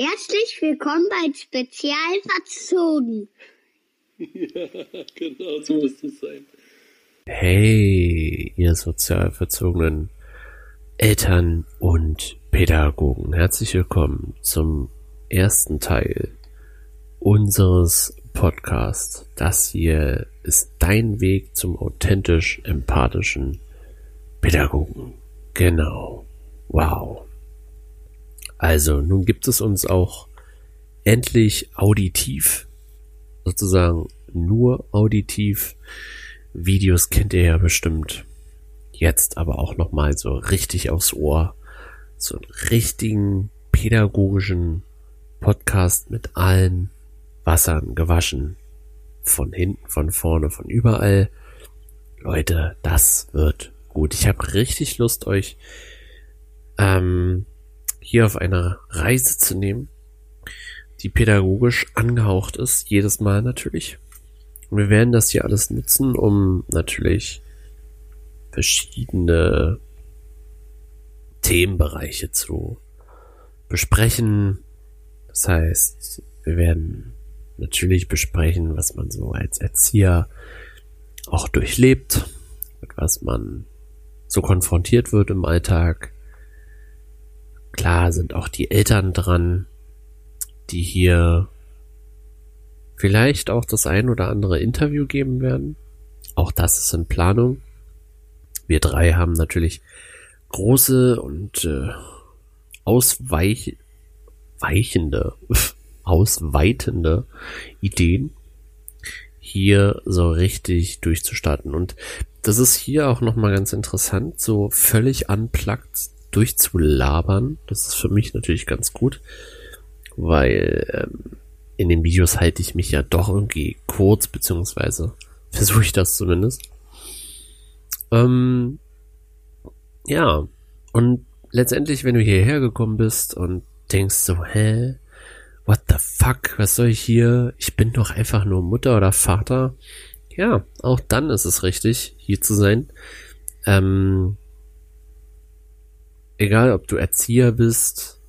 Herzlich willkommen bei Spezial verzogen. Ja, genau, so muss es sein. Hey, ihr sozial verzogenen Eltern und Pädagogen. Herzlich willkommen zum ersten Teil unseres Podcasts. Das hier ist dein Weg zum authentisch empathischen Pädagogen. Genau. Wow. Also, nun gibt es uns auch endlich auditiv, sozusagen nur auditiv. Videos kennt ihr ja bestimmt. Jetzt aber auch nochmal so richtig aufs Ohr. So einen richtigen pädagogischen Podcast mit allen Wassern gewaschen. Von hinten, von vorne, von überall. Leute, das wird gut. Ich habe richtig Lust, euch ähm, hier auf eine Reise zu nehmen, die pädagogisch angehaucht ist, jedes Mal natürlich. Und wir werden das hier alles nutzen, um natürlich verschiedene Themenbereiche zu besprechen. Das heißt, wir werden natürlich besprechen, was man so als Erzieher auch durchlebt, mit was man so konfrontiert wird im Alltag. Klar sind auch die Eltern dran, die hier vielleicht auch das ein oder andere Interview geben werden. Auch das ist in Planung. Wir drei haben natürlich große und äh, ausweich weichende, ausweitende Ideen, hier so richtig durchzustarten. Und das ist hier auch nochmal ganz interessant, so völlig unplugged durchzulabern. Das ist für mich natürlich ganz gut, weil ähm, in den Videos halte ich mich ja doch irgendwie kurz, beziehungsweise versuche ich das zumindest. Ähm, ja, und letztendlich, wenn du hierher gekommen bist und denkst so, hä, what the fuck, was soll ich hier? Ich bin doch einfach nur Mutter oder Vater. Ja, auch dann ist es richtig, hier zu sein. Ähm, egal ob du Erzieher bist,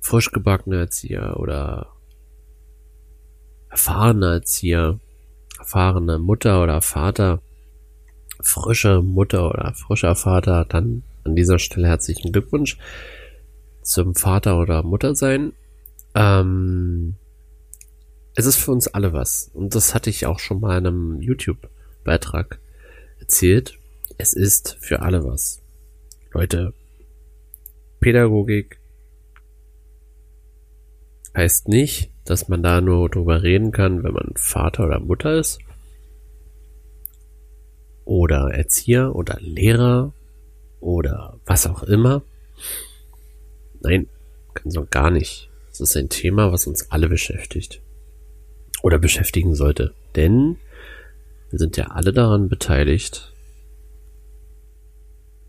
frisch gebackener Erzieher oder erfahrener Erzieher, erfahrene Mutter oder Vater, frische Mutter oder frischer Vater, dann an dieser Stelle herzlichen Glückwunsch zum Vater oder Mutter sein. Ähm, es ist für uns alle was. Und das hatte ich auch schon mal in einem YouTube-Beitrag erzählt. Es ist für alle was. Leute, Pädagogik heißt nicht, dass man da nur drüber reden kann, wenn man Vater oder Mutter ist. Oder Erzieher oder Lehrer oder was auch immer. Nein, kann so gar nicht. Das ist ein Thema, was uns alle beschäftigt. Oder beschäftigen sollte. Denn wir sind ja alle daran beteiligt,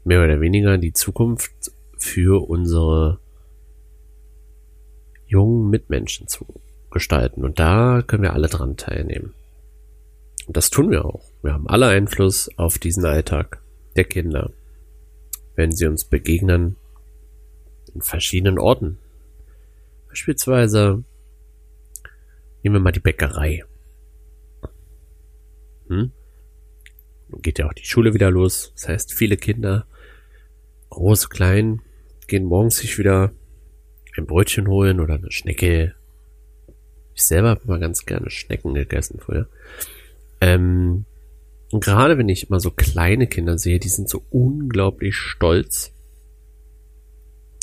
mehr oder weniger die Zukunft für unsere jungen Mitmenschen zu gestalten. Und da können wir alle dran teilnehmen. Und das tun wir auch. Wir haben alle Einfluss auf diesen Alltag der Kinder, wenn sie uns begegnen in verschiedenen Orten. Beispielsweise nehmen wir mal die Bäckerei. Hm? Nun geht ja auch die Schule wieder los. Das heißt, viele Kinder groß, klein, gehen morgens sich wieder ein Brötchen holen oder eine Schnecke. Ich selber habe mal ganz gerne Schnecken gegessen früher. Ähm, und gerade wenn ich immer so kleine Kinder sehe, die sind so unglaublich stolz,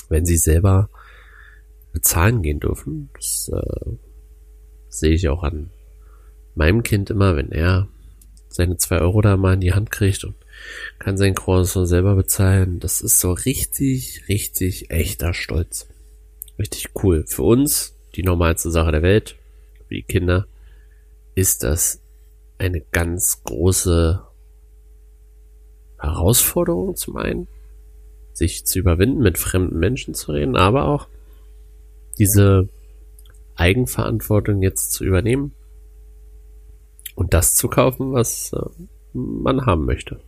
wenn sie selber bezahlen gehen dürfen. Das äh, sehe ich auch an meinem Kind immer, wenn er seine zwei Euro da mal in die Hand kriegt und kann sein Croissant selber bezahlen. Das ist so richtig, richtig echter Stolz. Richtig cool. Für uns, die normalste Sache der Welt, die Kinder, ist das eine ganz große Herausforderung zum einen, sich zu überwinden, mit fremden Menschen zu reden, aber auch diese Eigenverantwortung jetzt zu übernehmen und das zu kaufen, was äh, man haben möchte.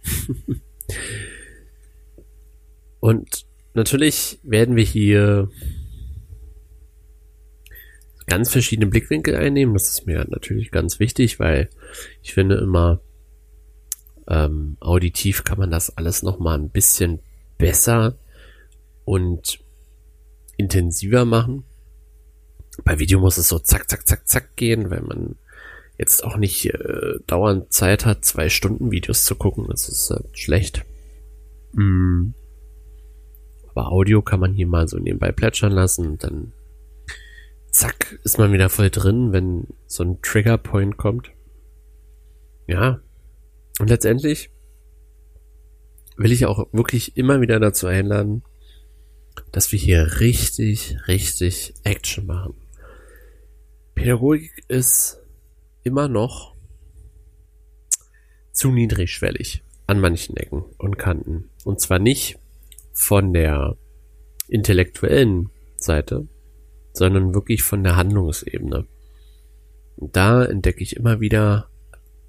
und natürlich werden wir hier ganz verschiedene Blickwinkel einnehmen. Das ist mir natürlich ganz wichtig, weil ich finde immer, ähm, auditiv kann man das alles noch mal ein bisschen besser und intensiver machen. Bei Video muss es so zack, zack, zack, zack gehen, weil man jetzt auch nicht äh, dauernd Zeit hat, zwei Stunden Videos zu gucken. Das ist äh, schlecht. Mm. Aber Audio kann man hier mal so nebenbei plätschern lassen und dann zack, ist man wieder voll drin, wenn so ein Triggerpoint kommt. Ja. Und letztendlich will ich auch wirklich immer wieder dazu einladen, dass wir hier richtig, richtig Action machen. Pädagogik ist immer noch zu niedrigschwellig an manchen Ecken und Kanten. Und zwar nicht von der intellektuellen Seite, sondern wirklich von der Handlungsebene. Und da entdecke ich immer wieder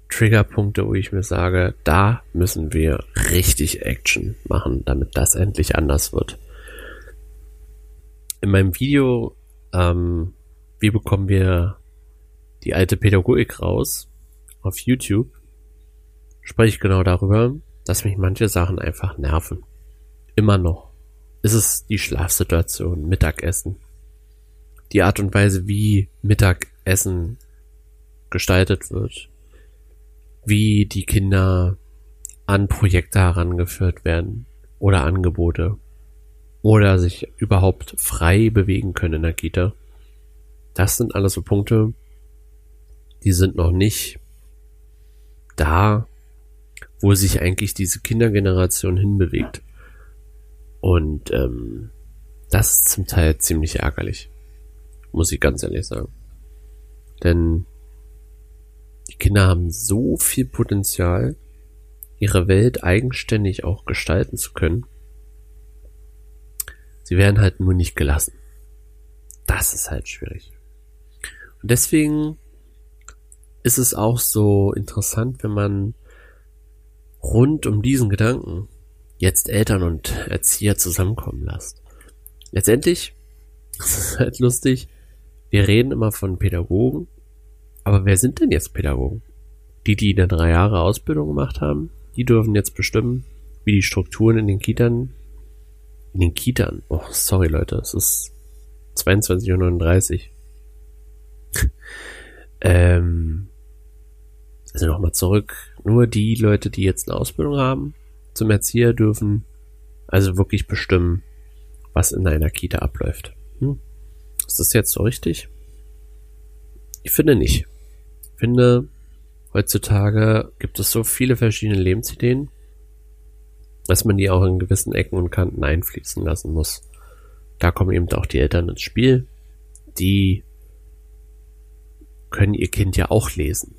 Triggerpunkte, wo ich mir sage, da müssen wir richtig Action machen, damit das endlich anders wird. In meinem Video, ähm, wie bekommen wir die alte Pädagogik raus, auf YouTube, spreche ich genau darüber, dass mich manche Sachen einfach nerven. Immer noch. Ist es die Schlafsituation, Mittagessen. Die Art und Weise, wie Mittagessen gestaltet wird wie die Kinder an Projekte herangeführt werden oder Angebote oder sich überhaupt frei bewegen können in der Kita. Das sind alles so Punkte, die sind noch nicht da, wo sich eigentlich diese Kindergeneration hinbewegt. Und ähm, das ist zum Teil ziemlich ärgerlich, muss ich ganz ehrlich sagen. Denn die Kinder haben so viel Potenzial, ihre Welt eigenständig auch gestalten zu können. Sie werden halt nur nicht gelassen. Das ist halt schwierig. Und deswegen ist es auch so interessant, wenn man rund um diesen Gedanken jetzt Eltern und Erzieher zusammenkommen lässt. Letztendlich, das ist halt lustig, wir reden immer von Pädagogen, aber wer sind denn jetzt Pädagogen? Die, die eine drei Jahre Ausbildung gemacht haben, die dürfen jetzt bestimmen, wie die Strukturen in den Kitern, in den Kitern, oh, sorry Leute, es ist 22.39 Uhr. ähm, also nochmal zurück, nur die Leute, die jetzt eine Ausbildung haben zum Erzieher dürfen also wirklich bestimmen, was in einer Kita abläuft. Hm? Ist das jetzt so richtig? Ich finde nicht finde, heutzutage gibt es so viele verschiedene Lebensideen, dass man die auch in gewissen Ecken und Kanten einfließen lassen muss. Da kommen eben auch die Eltern ins Spiel. Die können ihr Kind ja auch lesen.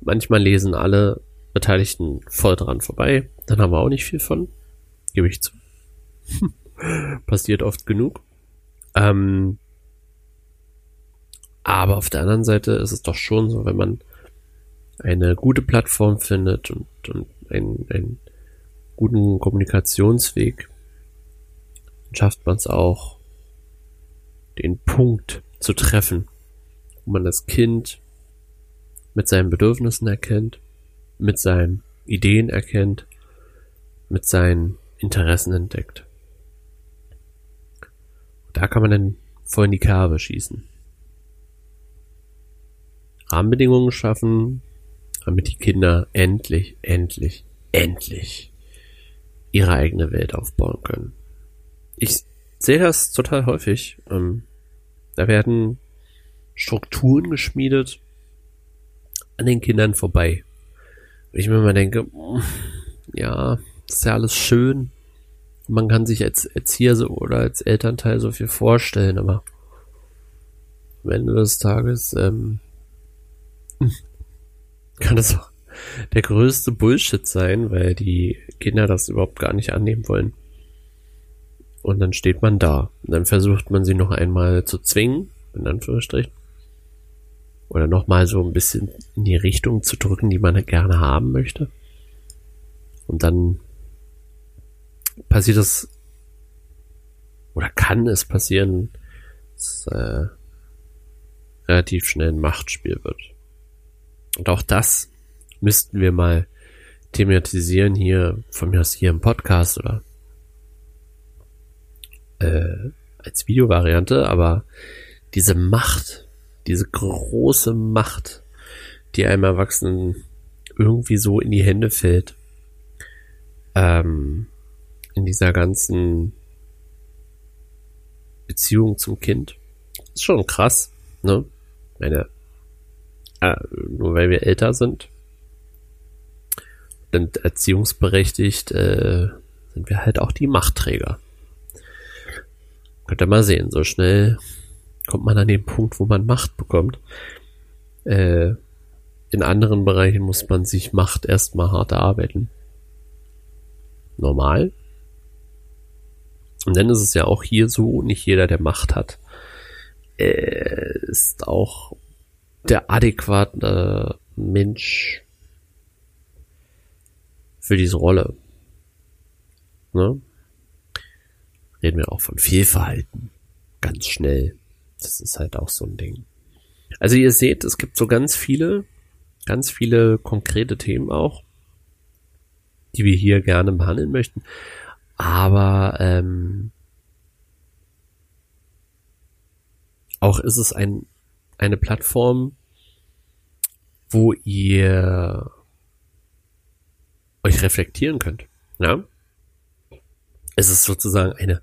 Manchmal lesen alle Beteiligten voll dran vorbei. Dann haben wir auch nicht viel von. Gebe ich zu. Passiert oft genug. Ähm, aber auf der anderen Seite ist es doch schon so, wenn man eine gute Plattform findet und, und einen, einen guten Kommunikationsweg, dann schafft man es auch, den Punkt zu treffen, wo man das Kind mit seinen Bedürfnissen erkennt, mit seinen Ideen erkennt, mit seinen Interessen entdeckt. Da kann man dann voll in die Kerbe schießen. Rahmenbedingungen schaffen, damit die Kinder endlich, endlich, endlich ihre eigene Welt aufbauen können. Ich sehe das total häufig. Ähm, da werden Strukturen geschmiedet an den Kindern vorbei. Und ich mir mal denke, ja, ist ja alles schön. Man kann sich als Erzieher so oder als Elternteil so viel vorstellen, aber am Ende des Tages ähm, kann das auch der größte Bullshit sein, weil die Kinder das überhaupt gar nicht annehmen wollen. Und dann steht man da. Und dann versucht man sie noch einmal zu zwingen, in Anführungsstrichen. Oder nochmal so ein bisschen in die Richtung zu drücken, die man gerne haben möchte. Und dann passiert es, oder kann es passieren, dass, äh, relativ schnell ein Machtspiel wird. Und auch das müssten wir mal thematisieren hier, von mir aus hier im Podcast oder äh, als Videovariante, aber diese Macht, diese große Macht, die einem Erwachsenen irgendwie so in die Hände fällt, ähm, in dieser ganzen Beziehung zum Kind, ist schon krass, ne? Meine, äh, nur weil wir älter sind, sind erziehungsberechtigt, äh, sind wir halt auch die Machtträger. Könnt ihr mal sehen, so schnell kommt man an den Punkt, wo man Macht bekommt. Äh, in anderen Bereichen muss man sich Macht erstmal hart erarbeiten. Normal. Und dann ist es ja auch hier so, nicht jeder, der Macht hat, äh, ist auch der adäquate Mensch für diese Rolle. Ne? Reden wir auch von Fehlverhalten. Ganz schnell. Das ist halt auch so ein Ding. Also ihr seht, es gibt so ganz viele, ganz viele konkrete Themen auch, die wir hier gerne behandeln möchten. Aber ähm, auch ist es ein, eine Plattform, wo ihr euch reflektieren könnt. Ja? Es ist sozusagen eine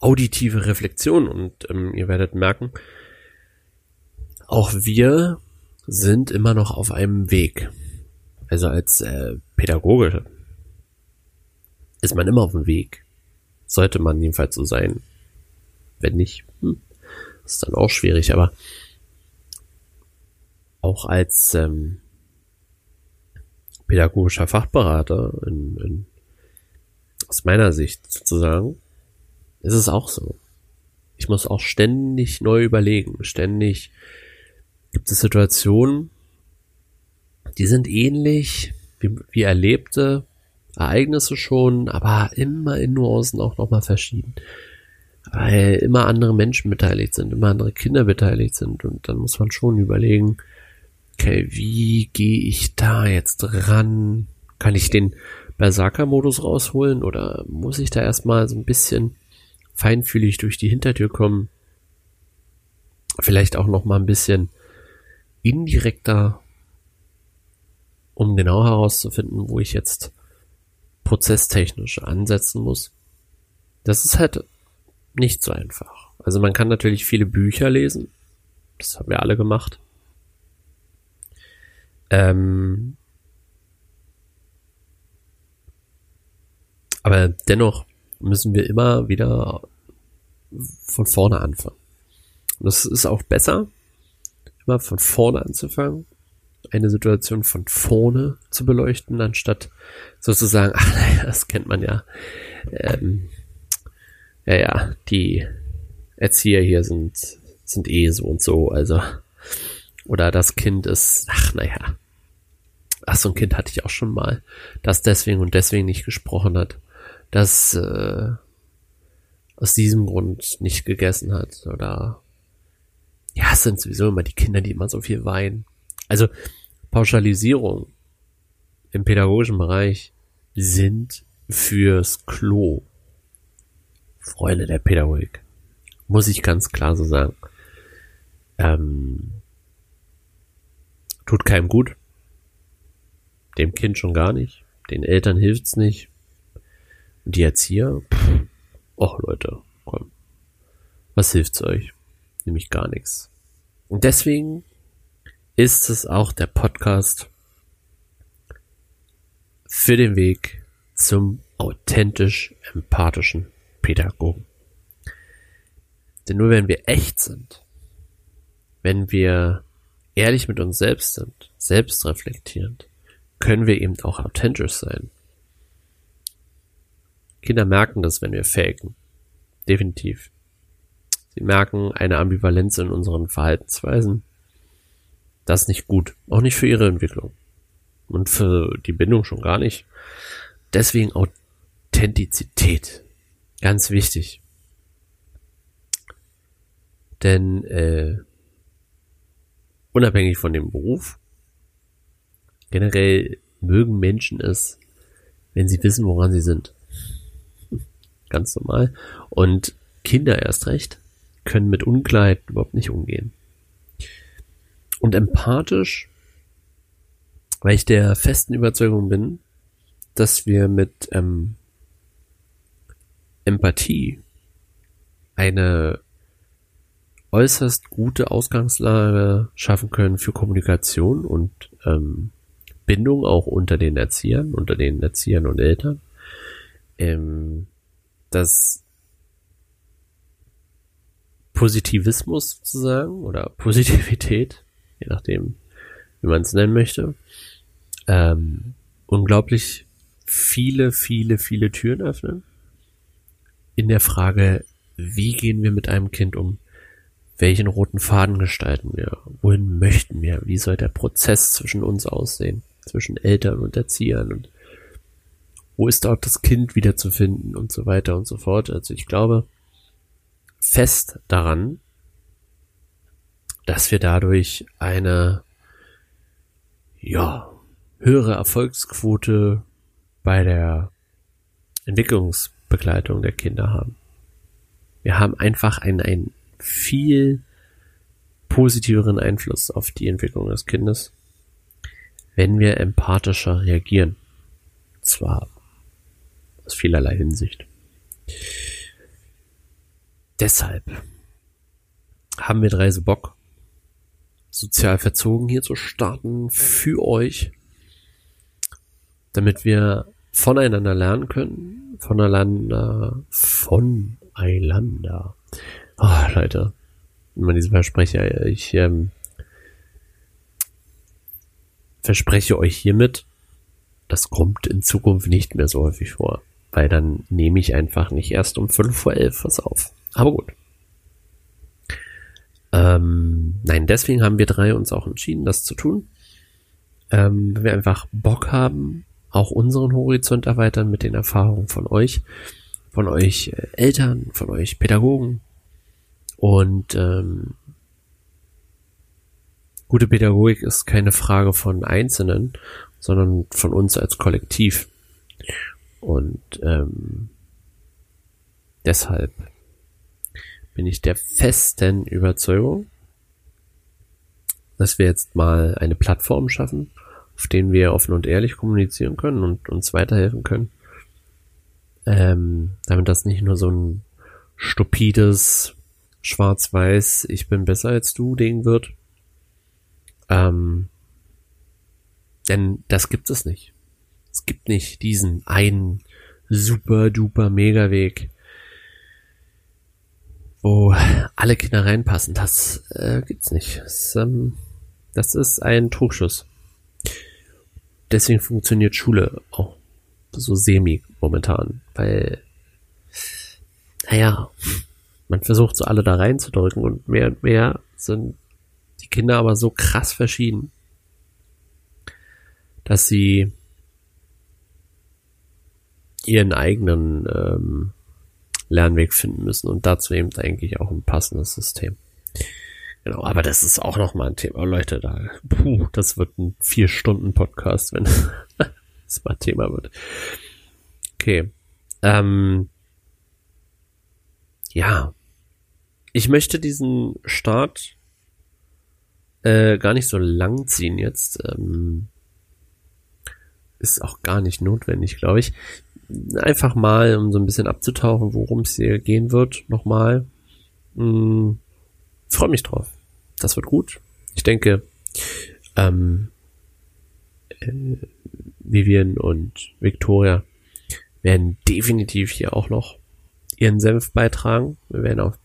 auditive Reflexion und ähm, ihr werdet merken, auch wir sind immer noch auf einem Weg. Also als äh, Pädagoge ist man immer auf dem Weg. Sollte man jedenfalls so sein. Wenn nicht, hm, ist dann auch schwierig, aber auch als ähm, pädagogischer Fachberater in, in, aus meiner Sicht sozusagen, ist es auch so. Ich muss auch ständig neu überlegen. Ständig gibt es Situationen, die sind ähnlich wie, wie erlebte Ereignisse schon, aber immer in Nuancen auch nochmal verschieden. Weil immer andere Menschen beteiligt sind, immer andere Kinder beteiligt sind und dann muss man schon überlegen, okay, wie gehe ich da jetzt ran? Kann ich den Berserker-Modus rausholen oder muss ich da erstmal so ein bisschen feinfühlig durch die Hintertür kommen? Vielleicht auch noch mal ein bisschen indirekter, um genau herauszufinden, wo ich jetzt prozesstechnisch ansetzen muss. Das ist halt nicht so einfach. Also man kann natürlich viele Bücher lesen. Das haben wir alle gemacht. Ähm, aber dennoch müssen wir immer wieder von vorne anfangen. Und das ist auch besser, immer von vorne anzufangen, eine Situation von vorne zu beleuchten, anstatt sozusagen, ach naja, das kennt man ja. Ähm, ja, ja, die Erzieher hier sind, sind eh so und so, also oder das Kind ist, ach naja. Ach, so ein Kind hatte ich auch schon mal, das deswegen und deswegen nicht gesprochen hat, das äh, aus diesem Grund nicht gegessen hat. Oder ja, es sind sowieso immer die Kinder, die immer so viel weinen. Also Pauschalisierung im pädagogischen Bereich sind fürs Klo. Freunde der Pädagogik. Muss ich ganz klar so sagen. Ähm, Tut keinem gut. Dem Kind schon gar nicht. Den Eltern hilft's nicht. Die Erzieher, pff, och Leute, komm. Was hilft's euch? Nämlich gar nichts. Und deswegen ist es auch der Podcast für den Weg zum authentisch empathischen Pädagogen. Denn nur wenn wir echt sind, wenn wir ehrlich mit uns selbst sind, selbstreflektierend, können wir eben auch authentisch sein. Kinder merken das, wenn wir faken. Definitiv. Sie merken eine Ambivalenz in unseren Verhaltensweisen. Das ist nicht gut. Auch nicht für ihre Entwicklung. Und für die Bindung schon gar nicht. Deswegen Authentizität. Ganz wichtig. Denn äh, unabhängig von dem Beruf. Generell mögen Menschen es, wenn sie wissen, woran sie sind. Ganz normal. Und Kinder erst recht können mit Unklarheit überhaupt nicht umgehen. Und empathisch, weil ich der festen Überzeugung bin, dass wir mit ähm, Empathie eine äußerst gute Ausgangslage schaffen können für Kommunikation und ähm, Bindung auch unter den Erziehern, unter den Erziehern und Eltern. Ähm, dass Positivismus sozusagen oder Positivität, je nachdem, wie man es nennen möchte, ähm, unglaublich viele, viele, viele Türen öffnen in der Frage, wie gehen wir mit einem Kind um? Welchen roten Faden gestalten wir? Wohin möchten wir? Wie soll der Prozess zwischen uns aussehen? Zwischen Eltern und Erziehern und wo ist dort das Kind wiederzufinden und so weiter und so fort. Also ich glaube fest daran, dass wir dadurch eine, ja, höhere Erfolgsquote bei der Entwicklungsbegleitung der Kinder haben. Wir haben einfach einen, einen viel positiveren Einfluss auf die Entwicklung des Kindes, wenn wir empathischer reagieren. Zwar aus vielerlei Hinsicht. Deshalb haben wir drei so Bock, sozial verzogen hier zu starten für euch, damit wir voneinander lernen können, voneinander, voneinander. Oh, Leute, man diese Versprecher, ich ähm, verspreche euch hiermit, das kommt in Zukunft nicht mehr so häufig vor, weil dann nehme ich einfach nicht erst um 5 vor 11 was auf. Aber gut. Ähm, nein, deswegen haben wir drei uns auch entschieden, das zu tun. Ähm, wenn wir einfach Bock haben, auch unseren Horizont erweitern mit den Erfahrungen von euch, von euch äh, Eltern, von euch Pädagogen. Und ähm, gute Pädagogik ist keine Frage von Einzelnen, sondern von uns als Kollektiv. Und ähm, deshalb bin ich der festen Überzeugung, dass wir jetzt mal eine Plattform schaffen, auf denen wir offen und ehrlich kommunizieren können und uns weiterhelfen können. Ähm, damit das nicht nur so ein stupides Schwarz-Weiß, ich bin besser als du Ding wird. Ähm, denn das gibt es nicht. Es gibt nicht diesen einen super duper Mega-Weg, wo alle Kinder reinpassen. Das äh, gibt's nicht. Das, ähm, das ist ein Trugschluss deswegen funktioniert Schule auch so semi momentan, weil, naja, man versucht so alle da reinzudrücken und mehr und mehr sind die Kinder aber so krass verschieden, dass sie ihren eigenen ähm, Lernweg finden müssen und dazu eben eigentlich auch ein passendes System. Genau, aber das ist auch noch mal ein Thema. Leute, da, puh, das wird ein vier Stunden Podcast, wenn das mal Thema wird. Okay. Ähm, ja. Ich möchte diesen Start äh, gar nicht so lang ziehen jetzt. Ähm, ist auch gar nicht notwendig, glaube ich. Einfach mal, um so ein bisschen abzutauchen, worum es hier gehen wird, nochmal. Hm, freue mich drauf das wird gut. Ich denke, ähm, äh, Vivian und Victoria werden definitiv hier auch noch ihren Senf beitragen. Wir werden auch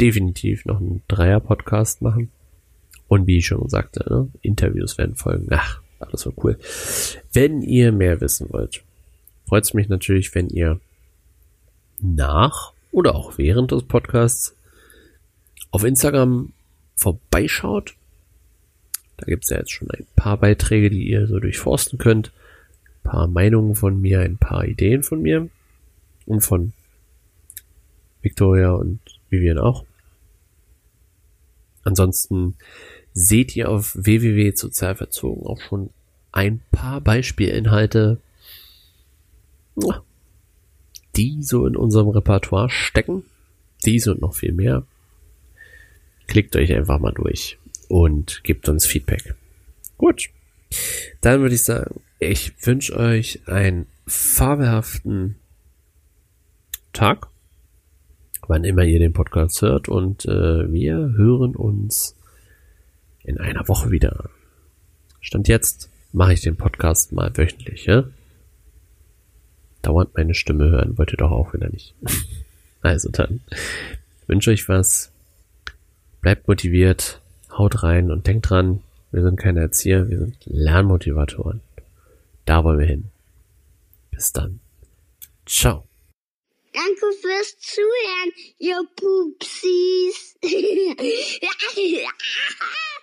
definitiv noch einen Dreier-Podcast machen. Und wie ich schon sagte, ne, Interviews werden folgen. Ach, alles so cool. Wenn ihr mehr wissen wollt, freut es mich natürlich, wenn ihr nach oder auch während des Podcasts auf Instagram vorbeischaut. Da gibt es ja jetzt schon ein paar Beiträge, die ihr so durchforsten könnt. Ein paar Meinungen von mir, ein paar Ideen von mir und von Victoria und Vivian auch. Ansonsten seht ihr auf www.sozialverzogen auch schon ein paar Beispielinhalte, die so in unserem Repertoire stecken. Dies und noch viel mehr. Klickt euch einfach mal durch und gebt uns Feedback. Gut. Dann würde ich sagen, ich wünsche euch einen fabelhaften Tag, wann immer ihr den Podcast hört und äh, wir hören uns in einer Woche wieder. Stand jetzt mache ich den Podcast mal wöchentlich, ja? Dauernd meine Stimme hören wollt ihr doch auch wieder nicht. also dann wünsche euch was, bleibt motiviert, haut rein und denkt dran, wir sind keine Erzieher, wir sind Lernmotivatoren. Da wollen wir hin. Bis dann. Ciao. Danke fürs Zuhören, ihr Pupsis.